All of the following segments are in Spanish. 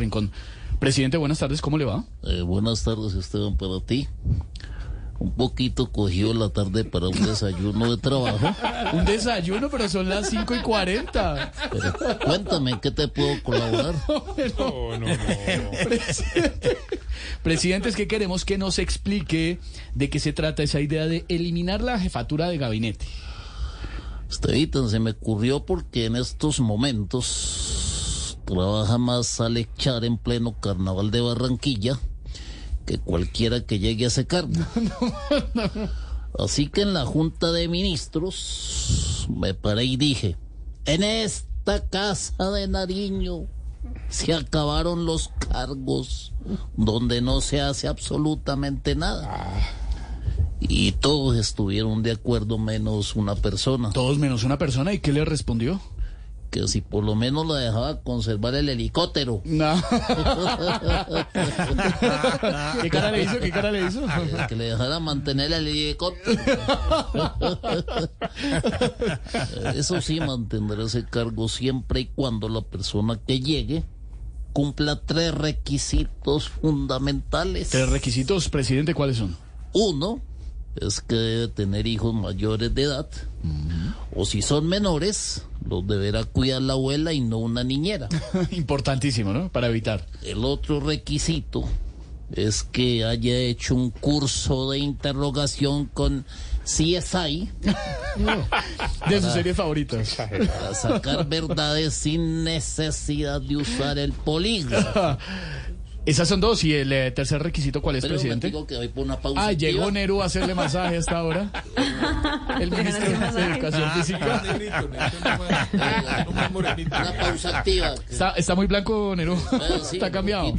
Rincón. Presidente, buenas tardes, ¿cómo le va? Eh, buenas tardes, Esteban, para ti. Un poquito cogió la tarde para un desayuno de trabajo. Un desayuno, pero son las 5 y 40. Pero cuéntame, ¿en qué te puedo colaborar? No, no, no. Presidente, presidente, es que queremos que nos explique de qué se trata esa idea de eliminar la jefatura de gabinete. Estevita, se me ocurrió porque en estos momentos trabaja más Alechar en pleno carnaval de Barranquilla que cualquiera que llegue a ese cargo. Así que en la Junta de Ministros me paré y dije, en esta casa de Nariño se acabaron los cargos donde no se hace absolutamente nada. Y todos estuvieron de acuerdo menos una persona. Todos menos una persona, ¿y qué le respondió? Que si por lo menos la dejaba conservar el helicóptero. No. ¿Qué cara le hizo? ¿Qué cara le hizo? Que le dejara mantener el helicóptero. Eso sí, mantendrá ese cargo siempre y cuando la persona que llegue cumpla tres requisitos fundamentales. ¿Tres requisitos, presidente, cuáles son? Uno, es que debe tener hijos mayores de edad. O si son menores, los deberá cuidar la abuela y no una niñera. Importantísimo, ¿no? Para evitar. El otro requisito es que haya hecho un curso de interrogación con CSI. de sus series favoritas. Para sacar verdades sin necesidad de usar el polígrafo. Esas son dos. ¿Y el eh, tercer requisito cuál es, Pero presidente? que voy por una pausa Ah, activa. llegó Neru a hacerle masaje hasta ahora. El ministro de Educación Física. Una pausa activa. Está, está muy blanco. Bueno, sí, Está cambiado.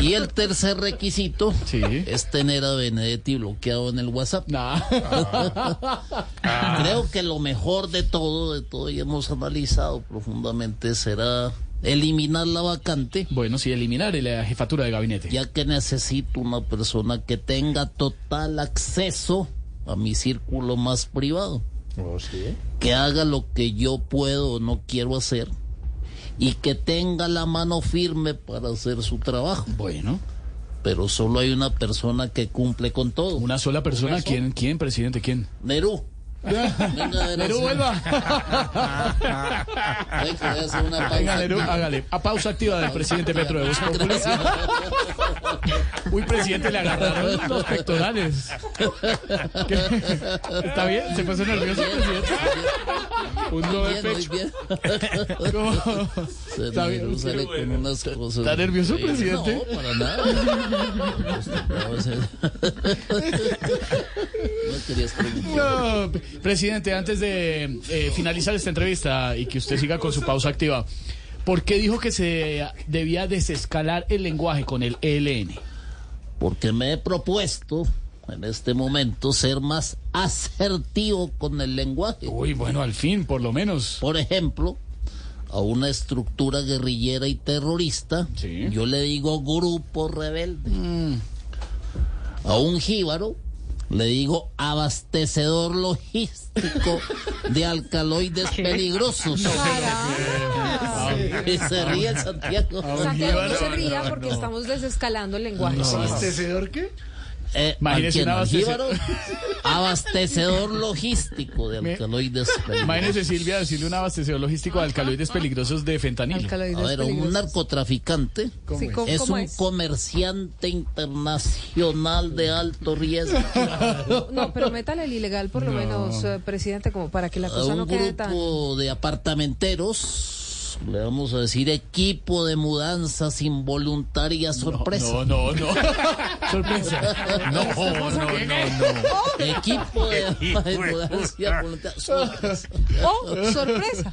Y el tercer requisito Sí. es tener a Benedetti bloqueado en el WhatsApp. Nah. Creo que lo mejor de todo, de todo, y hemos analizado profundamente, será eliminar la vacante, Bueno, sí, eliminar la jefatura de gabinete. ya que necesito una persona que tenga total acceso a mi círculo más privado. Que haga lo que yo puedo o no quiero hacer y que tenga la mano firme para hacer su trabajo. Bueno, Pero solo hay una persona que cumple con todo. una sola persona. ¿Quién, quién, presidente? ¿Quién? Nerú. Venga, ver, hace- vuelva. Ay, que voy a hacer una pausa Venga, activa. hágale. A pausa activa del presidente Petro de Voz. Uy, presidente, le agarraron los pectorales. ¿Qué? ¿Está bien? ¿Se puso nervioso, presidente? Un nuevo Bien, muy pecho. Se Está bien. Nerú sale con unas cosas. ¿Está nervioso, presidente? No, para nada. No, No querías preguntar. No, presidente, antes de eh, finalizar esta entrevista y que usted siga con su pausa activa, ¿por qué dijo que se debía desescalar el lenguaje con el ELN? Porque me he propuesto en este momento ser más asertivo con el lenguaje. Uy, bueno, al fin, por lo menos. Por ejemplo, a una estructura guerrillera y terrorista, Sí. yo le digo grupo rebelde. Mm. A un jíbaro le digo abastecedor logístico de alcaloides peligrosos. Y se ríe el Santiago. Santiago no se ría porque estamos desescalando el lenguaje. ¿Abastecedor qué? Eh, Imagínese ¿a quién? un ¿Al abastece- jíbaro? Abastecedor logístico de alcaloides peligrosos. Imagínese, Silvia, decirle un abastecedor logístico de alcaloides peligrosos de fentanilo. Alcaloides A ver, un narcotraficante Sí, ¿cómo- es cómo un es? comerciante internacional de alto riesgo. No, pero métale el ilegal por lo menos, eh, presidente, como para que la cosa no un quede tan... grupo de apartamenteros, le vamos a decir equipo de mudanzas involuntarias sorpresa. No, no, no. Sorpresa. No, no, no, no. Equipo de, de mudanzas involuntarias sorpresa. ¡Oh, sorpresa!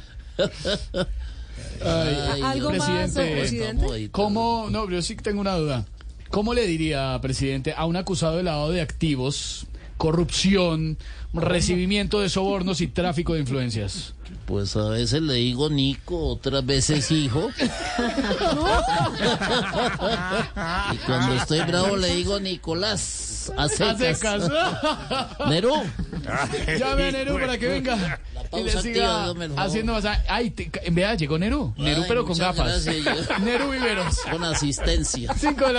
Ay, ¿Algo más, Presidente, ¿Cómo? No, yo sí que tengo una duda. ¿Cómo le diría, presidente, a un acusado de lavado de activos, corrupción, recibimiento de sobornos y tráfico de influencias? Pues a veces le digo Nico, otras veces hijo. y cuando estoy bravo le digo Nicolás. A ¿Hace secas. caso? Nerú, Llame a Nerú para que venga La y le siga haciendo masaje. Ay, te- en vea, llegó Nerú. Nerú, Ay, pero con gafas. Nerú Viveros. Con asistencia. Cinco de la